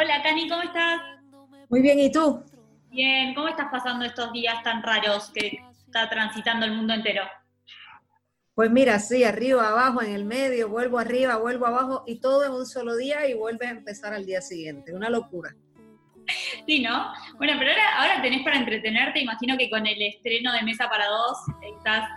Hola, Cani, ¿cómo estás? Muy bien, ¿y tú? Bien, ¿cómo estás pasando estos días tan raros que está transitando el mundo entero? Pues mira, sí, arriba, abajo, en el medio, vuelvo arriba, vuelvo abajo y todo en un solo día y vuelves a empezar al día siguiente. Una locura. Sí, ¿no? Bueno, pero ahora, ahora tenés para entretenerte, imagino que con el estreno de Mesa para Dos estás,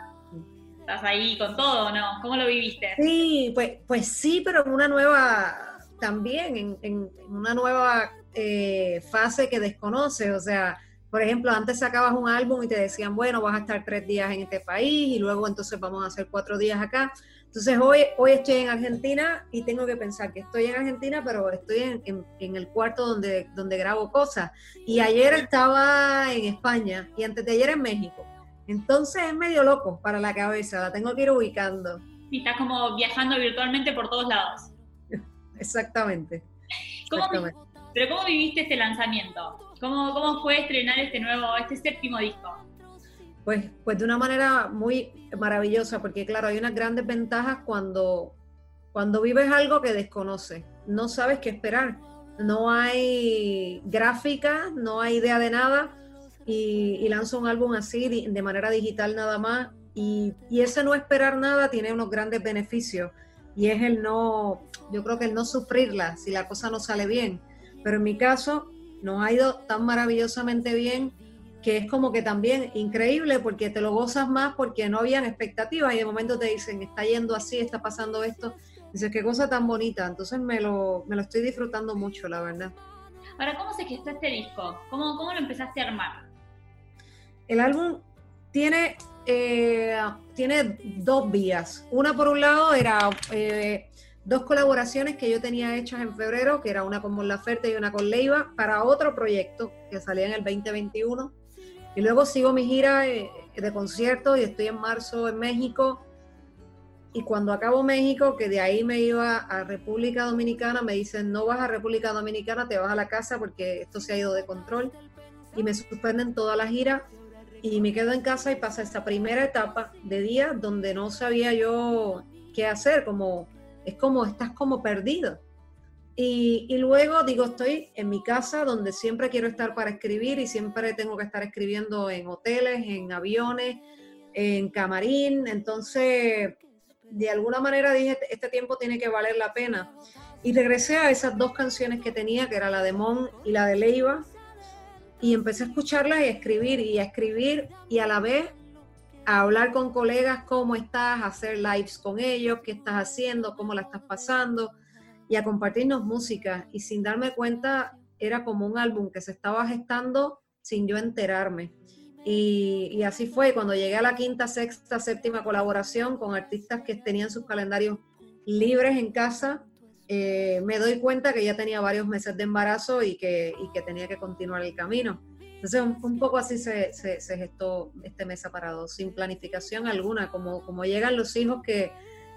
estás ahí con todo, ¿no? ¿Cómo lo viviste? Sí, pues, pues sí, pero en una nueva, también, en, una nueva eh, fase que desconoce, o sea, por ejemplo, antes sacabas un álbum y te decían, bueno, vas a estar tres días en este país y luego entonces vamos a hacer cuatro días acá. Entonces hoy, hoy estoy en Argentina y tengo que pensar que estoy en Argentina, pero estoy en, en, el cuarto donde, donde grabo cosas. Y ayer estaba en España y antes de ayer en México. Entonces es medio loco para la cabeza, la tengo que ir ubicando. Y estás como viajando virtualmente por todos lados. Exactamente. pero ¿cómo viviste este lanzamiento? ¿Cómo, ¿Cómo fue estrenar este nuevo, este séptimo disco? Pues, pues de una manera muy maravillosa, porque claro, hay unas grandes ventajas cuando, cuando vives algo que desconoces, no sabes qué esperar, no hay gráfica, no hay idea de nada, y, y lanzo un álbum así de manera digital nada más, y, y ese no esperar nada tiene unos grandes beneficios, y es el no, yo creo que el no sufrirla si la cosa no sale bien, pero en mi caso nos ha ido tan maravillosamente bien que es como que también increíble porque te lo gozas más porque no habían expectativas y de momento te dicen, está yendo así, está pasando esto. Dices, qué cosa tan bonita. Entonces me lo, me lo estoy disfrutando mucho, la verdad. Ahora, ¿cómo se gestó este disco? ¿Cómo, cómo lo empezaste a armar? El álbum tiene, eh, tiene dos vías. Una por un lado era eh, dos colaboraciones que yo tenía hechas en febrero, que era una con Mon Laferte y una con Leiva, para otro proyecto que salía en el 2021. Y luego sigo mi gira eh, de conciertos y estoy en marzo en México. Y cuando acabo México, que de ahí me iba a República Dominicana, me dicen, no vas a República Dominicana, te vas a la casa porque esto se ha ido de control. Y me suspenden toda la gira y me quedo en casa y pasa esta primera etapa de día donde no sabía yo qué hacer, como es como, estás como perdido. Y, y, luego digo, estoy en mi casa donde siempre quiero estar para escribir y siempre tengo que estar escribiendo en hoteles, en aviones, en camarín. Entonces, de alguna manera dije, este, tiempo tiene que valer la pena. Y regresé a esas dos canciones que tenía, que era la de Mon y la de Leiva, y empecé a escucharlas y a escribir y a escribir y a la vez a hablar con colegas cómo estás, a hacer lives con ellos, qué estás haciendo, cómo la estás pasando y a compartirnos música. Y sin darme cuenta, era como un álbum que se estaba gestando sin yo enterarme. Y, así fue, cuando llegué a la quinta, sexta, séptima colaboración con artistas que tenían sus calendarios libres en casa, eh, me doy cuenta que ya tenía varios meses de embarazo y que, y que tenía que continuar el camino. Entonces, un, poco así se, se, gestó este mes separado, sin planificación alguna, como, como llegan los hijos que,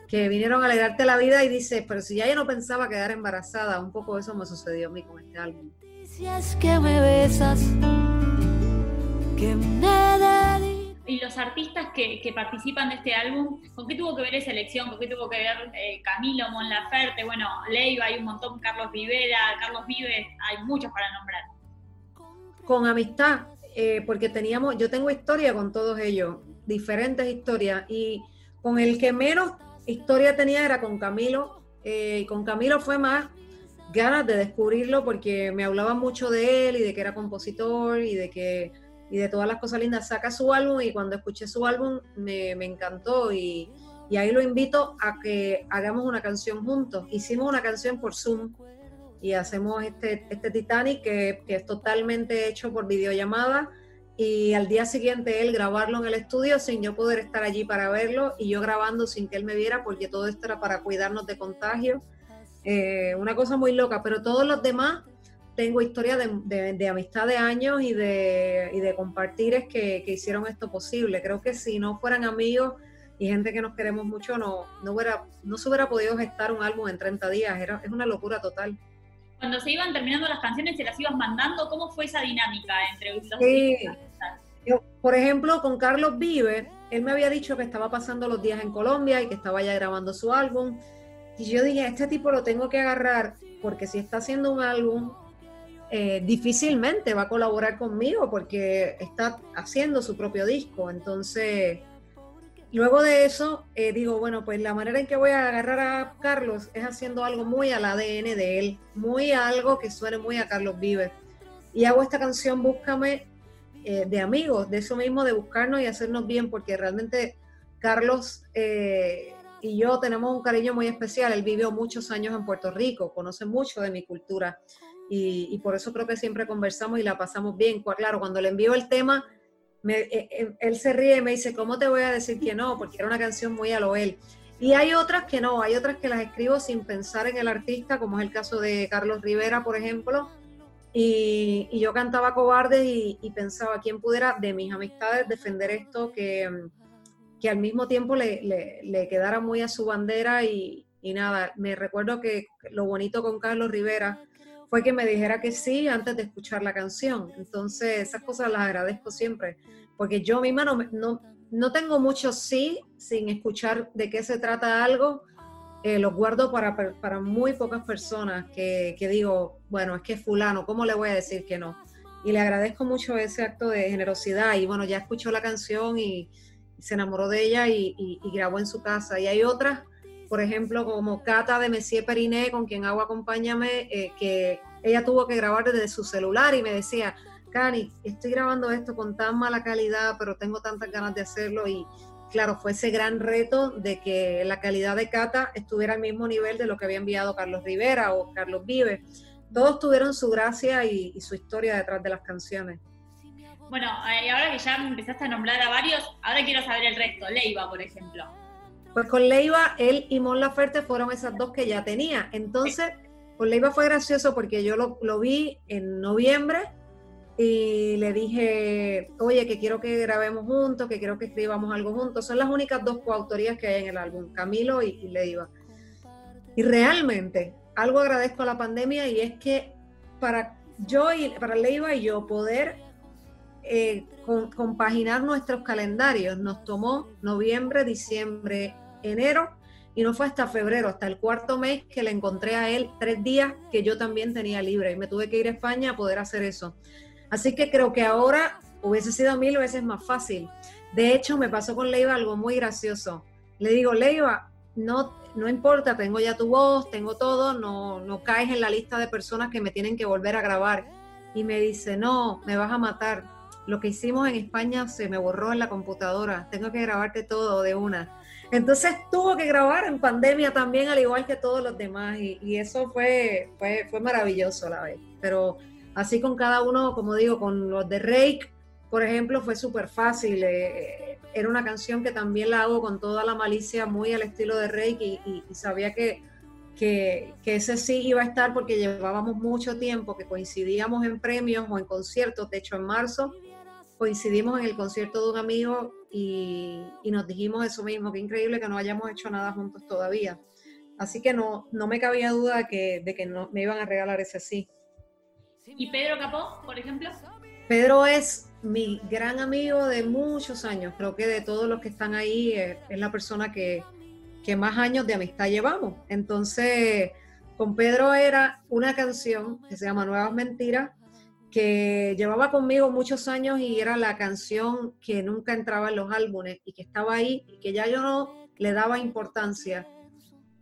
que vinieron a alegrarte la vida y dices, pero si ya yo no pensaba quedar embarazada, un poco eso me sucedió a mí con este álbum. que me besas, que me y los artistas que, que, participan de este álbum, ¿con qué tuvo que ver esa elección? ¿Con qué tuvo que ver eh, Camilo, Mon Laferte? Bueno, Leiva, hay un montón, Carlos Rivera, Carlos Vives, hay muchos para nombrar con amistad, eh, porque teníamos, yo tengo historia con todos ellos, diferentes historias, y con el que menos historia tenía era con Camilo, eh, y con Camilo fue más ganas de descubrirlo porque me hablaba mucho de él y de que era compositor y de que y de todas las cosas lindas. Saca su álbum y cuando escuché su álbum me, me encantó y, y, ahí lo invito a que hagamos una canción juntos. Hicimos una canción por Zoom y hacemos este, este Titanic que, es totalmente hecho por videollamada y al día siguiente él grabarlo en el estudio sin yo poder estar allí para verlo y yo grabando sin que él me viera porque todo esto era para cuidarnos de contagio. Eh, una cosa muy loca, pero todos los demás tengo historia de, de, amistad de años y de, y de compartires que, que, hicieron esto posible. Creo que si no fueran amigos y gente que nos queremos mucho, no, no, hubiera, no se hubiera podido gestar un álbum en 30 días. Era, es una locura total cuando se iban terminando las canciones, se las ibas mandando, ¿cómo fue esa dinámica entre los sí. Yo, por ejemplo, con Carlos Vive, él me había dicho que estaba pasando los días en Colombia y que estaba ya grabando su álbum. Y yo dije, este tipo lo tengo que agarrar porque si está haciendo un álbum, eh, difícilmente va a colaborar conmigo porque está haciendo su propio disco. Entonces, luego de eso, eh, digo, bueno, pues la manera en que voy a agarrar a Carlos es haciendo algo muy al ADN de él, muy algo que suene muy a Carlos Vives. Y hago esta canción Búscame eh, de amigos, de eso mismo, de buscarnos y hacernos bien, porque realmente Carlos y yo tenemos un cariño muy especial. Él vivió muchos años en Puerto Rico, conoce mucho de mi cultura y, por eso creo que siempre conversamos y la pasamos bien. Claro, cuando le envío el tema, eh, eh, él se ríe y me dice, ¿cómo te voy a decir que no? Porque era una canción muy a lo él. Y hay otras que no, hay otras que las escribo sin pensar en el artista, como es el caso de Carlos Rivera, por ejemplo. Y, yo cantaba cobarde y, pensaba, ¿quién pudiera de mis amistades defender esto que, que al mismo tiempo le, le, quedara muy a su bandera? Y, y nada, me recuerdo que lo bonito con Carlos Rivera fue que me dijera que sí antes de escuchar la canción. Entonces, esas cosas las agradezco siempre, porque yo misma no, no, no tengo mucho sí sin escuchar de qué se trata algo. Eh, los guardo para, para muy pocas personas que, que, digo, bueno, es que fulano, ¿cómo le voy a decir que no? Y le agradezco mucho ese acto de generosidad. Y bueno, ya escuchó la canción y, se enamoró de ella y, y, y grabó en su casa. Y hay otras por ejemplo, como Cata de Messier Periné, con quien hago Acompáñame, eh, que ella tuvo que grabar desde su celular y me decía, Cani, estoy grabando esto con tan mala calidad, pero tengo tantas ganas de hacerlo y claro, fue ese gran reto de que la calidad de Cata estuviera al mismo nivel de lo que había enviado Carlos Rivera o Carlos Vives. Todos tuvieron su gracia y, y su historia detrás de las canciones. Bueno, y ahora que ya empezaste a nombrar a varios, ahora quiero saber el resto. Leiva, por ejemplo. Pues con Leiva, él y Mon Laferte fueron esas dos que ya tenía. Entonces, con Leiva fue gracioso porque yo lo, vi en noviembre y le dije, oye, que quiero que grabemos juntos, que quiero que escribamos algo juntos. Son las únicas dos coautorías que hay en el álbum, Camilo y, Leiva. Y realmente, algo agradezco a la pandemia y es que para yo y para Leiva y yo poder eh, compaginar nuestros calendarios nos tomó noviembre, diciembre, enero y no fue hasta febrero, hasta el cuarto mes que le encontré a él tres días que yo también tenía libre y me tuve que ir a España a poder hacer eso. Así que creo que ahora hubiese sido mil veces más fácil. De hecho, me pasó con Leiva algo muy gracioso. Le digo, Leiva, no, no importa, tengo ya tu voz, tengo todo, no, no caes en la lista de personas que me tienen que volver a grabar. Y me dice, no, me vas a matar. Lo que hicimos en España se me borró en la computadora, tengo que grabarte todo de una. Entonces tuvo que grabar en pandemia también, al igual que todos los demás, y, eso fue, fue, fue maravilloso a la vez. Pero así con cada uno, como digo, con los de Rake, por ejemplo, fue súper fácil. Eh, era una canción que también la hago con toda la malicia, muy al estilo de Rake, y, sabía que, que, que, ese sí iba a estar porque llevábamos mucho tiempo, que coincidíamos en premios o en conciertos. De hecho, en marzo coincidimos en el concierto de un amigo y, nos dijimos eso mismo, que increíble que no hayamos hecho nada juntos todavía. Así que no, no me cabía duda que, de que no, me iban a regalar ese sí. ¿Y Pedro Capó, por ejemplo? Pedro es mi gran amigo de muchos años. Creo que de todos los que están ahí es, es la persona que, que más años de amistad llevamos. Entonces, con Pedro era una canción que se llama Nuevas Mentiras, que llevaba conmigo muchos años y era la canción que nunca entraba en los álbumes y que estaba ahí y que ya yo no le daba importancia.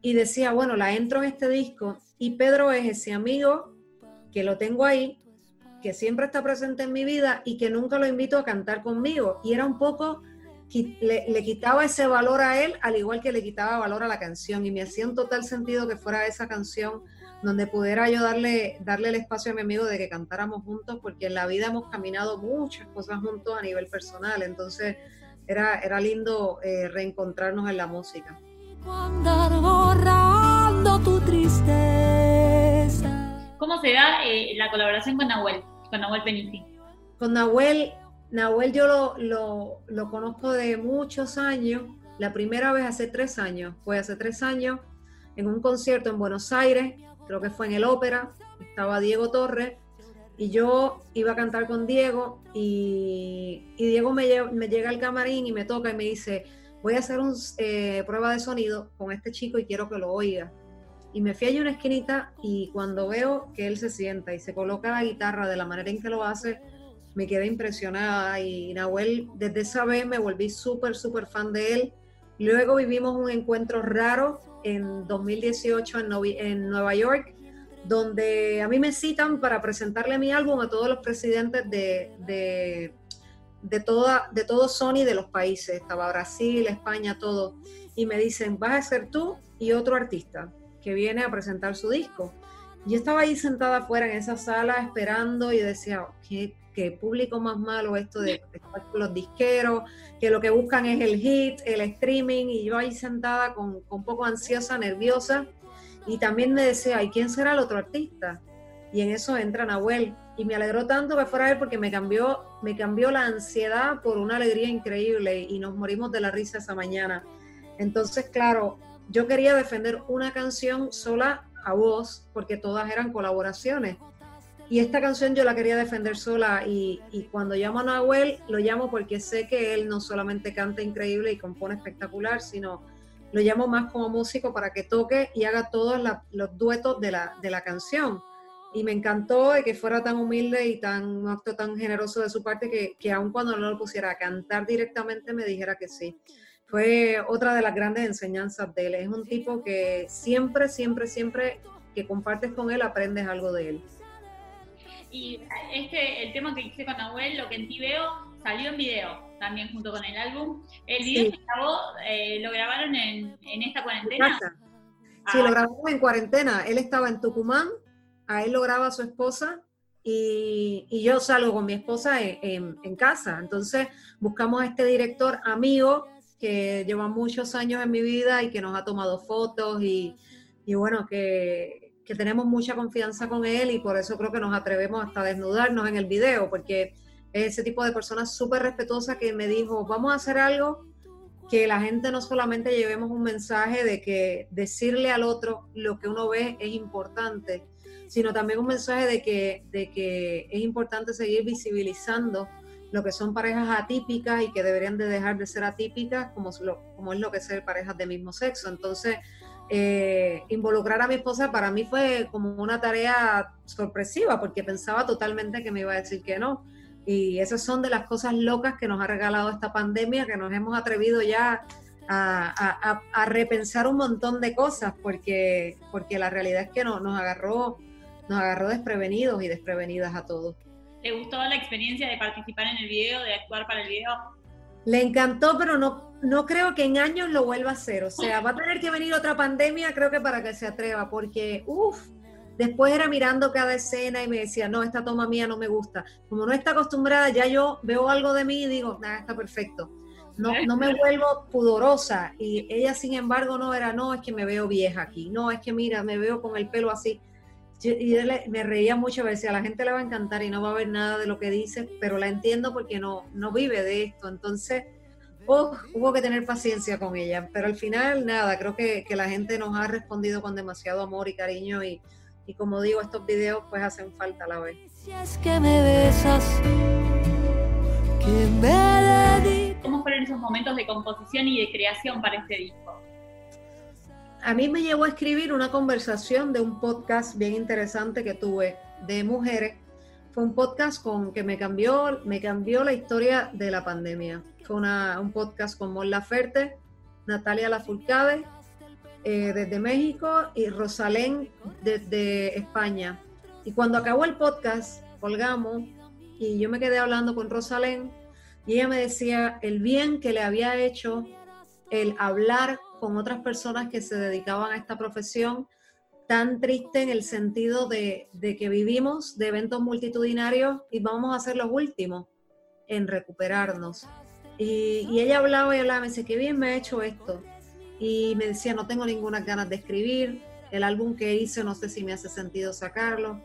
Y decía, bueno, la entro en este disco y Pedro es ese amigo que lo tengo ahí, que siempre está presente en mi vida y que nunca lo invito a cantar conmigo. Y era un poco, le, le quitaba ese valor a él, al igual que le quitaba valor a la canción. Y me hacía un total sentido que fuera esa canción donde pudiera yo darle, darle el espacio a mi amigo de que cantáramos juntos, porque en la vida hemos caminado muchas cosas juntos a nivel personal, entonces era, era lindo eh, reencontrarnos en la música. ¿Cómo se da eh, la colaboración con Nahuel, con Nahuel Penisi? Con Nahuel, Nahuel yo lo, lo, lo conozco de muchos años, la primera vez hace tres años, fue hace tres años en un concierto en Buenos Aires, creo que fue en el ópera, estaba Diego Torres y yo iba a cantar con Diego y, Diego me, llega al camarín y me toca y me dice, voy a hacer una eh, prueba de sonido con este chico y quiero que lo oiga. Y me fui a una esquinita y cuando veo que él se sienta y se coloca la guitarra de la manera en que lo hace, me quedé impresionada y Nahuel, desde esa vez me volví súper, súper fan de él. Luego vivimos un encuentro raro en 2018 en, en Nueva York, donde a mí me citan para presentarle mi álbum a todos los presidentes de, de, de, toda, de todo Sony de los países. Estaba Brasil, España, todo. Y me dicen, vas a ser tú y otro artista que viene a presentar su disco. Yo estaba ahí sentada afuera en esa sala esperando y decía, qué, qué público más malo esto de los disqueros, que lo que buscan es el hit, el streaming, y yo ahí sentada con, con un poco ansiosa, nerviosa, y también me decía, ¿y quién será el otro artista? Y en eso entra Nahuel, y me alegró tanto que fuera él porque me cambió, me cambió la ansiedad por una alegría increíble y nos morimos de la risa esa mañana. Entonces, claro, yo quería defender una canción sola a voz porque todas eran colaboraciones. Y esta canción yo la quería defender sola y, cuando llamo a Nahuel lo llamo porque sé que él no solamente canta increíble y compone espectacular, sino lo llamo más como músico para que toque y haga todos los duetos de la, de la canción y me encantó que fuera tan humilde y tan un acto tan generoso de su parte que, que aun cuando no lo pusiera a cantar directamente me dijera que sí. Fue otra de las grandes enseñanzas de él. Es un tipo que siempre, siempre, siempre que compartes con él aprendes algo de él. Y este, el tema que hice con Abuel, lo que en ti veo, salió en video también junto con el álbum. El video que grabó, eh, lo grabaron en, en esta cuarentena. Sí, lo ah. grabamos en cuarentena. Él estaba en Tucumán a él lo graba su esposa y, yo salgo con mi esposa en, casa. Entonces buscamos a este director amigo que lleva muchos años en mi vida y que nos ha tomado fotos y, bueno, que, que, tenemos mucha confianza con él y por eso creo que nos atrevemos hasta a desnudarnos en el video, porque es ese tipo de persona súper respetuosa que me dijo, vamos a hacer algo que la gente no solamente llevemos un mensaje de que decirle al otro lo que uno ve es importante, sino también un mensaje de que, de que es importante seguir visibilizando lo que son parejas atípicas y que deberían de dejar de ser atípicas como, como es lo que es ser parejas de mismo sexo. Entonces, eh, involucrar a mi esposa para mí fue como una tarea sorpresiva porque pensaba totalmente que me iba a decir que no. Y esas son de las cosas locas que nos ha regalado esta pandemia, que nos hemos atrevido ya a, repensar un montón de cosas porque, porque la realidad es que no, nos agarró nos agarró desprevenidos y desprevenidas a todos. ¿Le gustó la experiencia de participar en el video, de actuar para el video? Le encantó, pero no, no creo que en años lo vuelva a hacer. O sea, va a tener que venir otra pandemia, creo que para que se atreva, porque, uff, después era mirando cada escena y me decía, no, esta toma mía no me gusta. Como no está acostumbrada, ya yo veo algo de mí y digo, nada, está perfecto. No, no me vuelvo pudorosa. Y ella, sin embargo, no era, no, es que me veo vieja aquí. No, es que mira, me veo con el pelo así y me reía mucho, decía, a la gente le va a encantar y no va a ver nada de lo que dice, pero la entiendo porque no, no vive de esto. Entonces, oh, hubo que tener paciencia con ella. Pero al final, nada, creo que, la gente nos ha respondido con demasiado amor y cariño y, y como digo, estos videos pues hacen falta a la vez. que me besas, que me ¿Cómo fueron esos momentos de composición y de creación para este disco? A mí me llevó a escribir una conversación de un podcast bien interesante que tuve de mujeres. Fue un podcast con que me cambió, me cambió la historia de la pandemia. Fue un podcast con Mon Laferte, Natalia Lafourcade eh, desde México y Rosalén desde España. Y cuando acabó el podcast, colgamos y yo me quedé hablando con Rosalén y ella me decía el bien que le había hecho el hablar con otras personas que se dedicaban a esta profesión, tan triste en el sentido de, que vivimos de eventos multitudinarios y vamos a ser los últimos en recuperarnos. Y, ella hablaba y hablaba, me dice, qué bien me ha hecho esto. Y me decía, no tengo ninguna ganas de escribir, el álbum que hice no sé si me hace sentido sacarlo.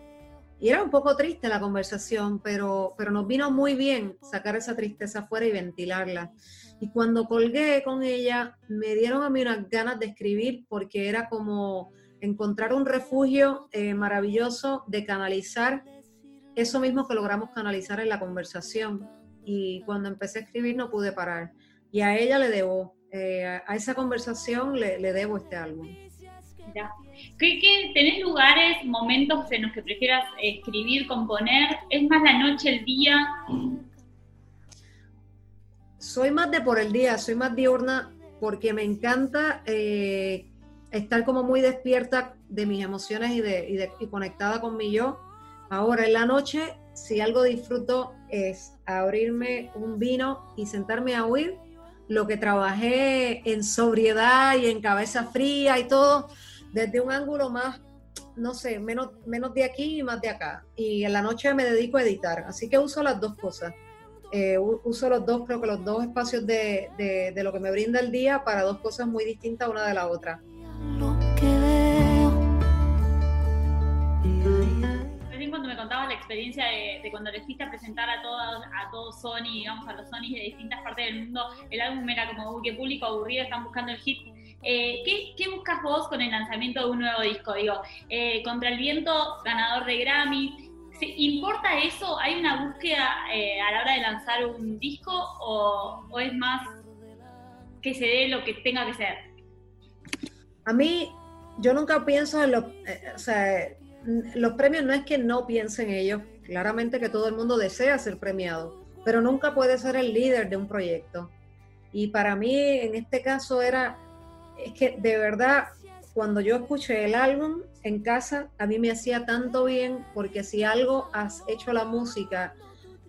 Y era un poco triste la conversación, pero, pero nos vino muy bien sacar esa tristeza afuera y ventilarla. Y cuando colgué con ella, me dieron a mí unas ganas de escribir porque era como encontrar un refugio eh, maravilloso de canalizar eso mismo que logramos canalizar en la conversación. Y cuando empecé a escribir no pude parar. Y a ella le debo, eh, a esa conversación le, le debo este álbum. Mira, ¿Qué, tenés lugares, momentos en los que prefieras escribir, componer? ¿Es más la noche, el día? Soy más de por el día, soy más diurna porque me encanta eh, estar como muy despierta de mis emociones y, de, y, conectada con mi yo. Ahora en la noche, si algo disfruto es abrirme un vino y sentarme a oír lo que trabajé en sobriedad y en cabeza fría y todo, desde un ángulo más, no sé, menos, menos de aquí y más de acá. Y en la noche me dedico a editar, así que uso las dos cosas. Eh, uso los dos, creo que los dos espacios de, de, lo que me brinda el día para dos cosas muy distintas una de la otra. cuando me contabas la experiencia de, cuando le fuiste a presentar a todos a todo Sony, digamos, a los Sony de distintas partes del mundo, el álbum era como, que público aburrido, están buscando el hit. Eh, ¿qué, ¿qué, buscas vos con el lanzamiento de un nuevo disco? Digo, eh, Contra el Viento, ganador de Grammy, ¿Importa eso? ¿Hay una búsqueda eh, a la hora de lanzar un disco o, es más que se dé lo que tenga que ser? A mí, yo nunca pienso en los, o sea, los premios no es que no piensen ellos, claramente que todo el mundo desea ser premiado, pero nunca puede ser el líder de un proyecto. Y para mí, en este caso, era, es que de verdad cuando yo escuché el álbum en casa, a mí me hacía tanto bien, porque si algo has hecho la música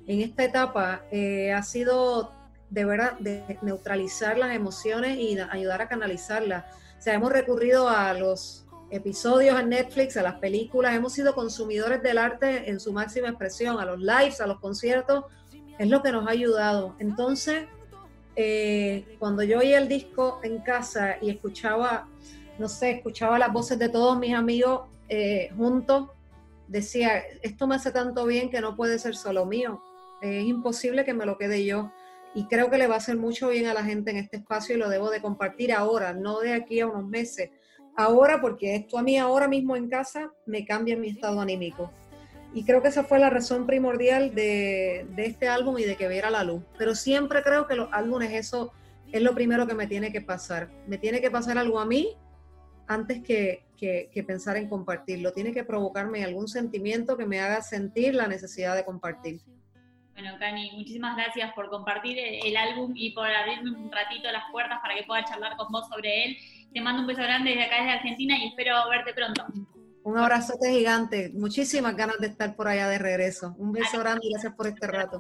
en esta etapa, eh, ha sido de verdad de neutralizar las emociones y ayudar a canalizarlas. O sea, hemos recurrido a los episodios en Netflix, a las películas, hemos sido consumidores del arte en su máxima expresión, a los lives, a los conciertos, es lo que nos ha ayudado. Entonces, eh, cuando yo oí el disco en casa y escuchaba no sé, escuchaba las voces de todos mis amigos eh, juntos, decía, esto me hace tanto bien que no puede ser solo mío, es imposible que me lo quede yo. Y creo que le va a hacer mucho bien a la gente en este espacio y lo debo de compartir ahora, no de aquí a unos meses. Ahora, porque esto a mí ahora mismo en casa me cambia mi estado anímico. Y creo que esa fue la razón primordial de, de este álbum y de que viera la luz. Pero siempre creo que los álbumes, eso es lo primero que me tiene que pasar. Me tiene que pasar algo a mí antes que, pensar en compartirlo. Tiene que provocarme algún sentimiento que me haga sentir la necesidad de compartir. Bueno, Cani, muchísimas gracias por compartir el álbum y por abrirme un ratito las puertas para que pueda charlar con vos sobre él. Te mando un beso grande desde acá, desde Argentina, y espero verte pronto. Un abrazote gigante. Muchísimas ganas de estar por allá de regreso. Un beso grande y gracias por este rato.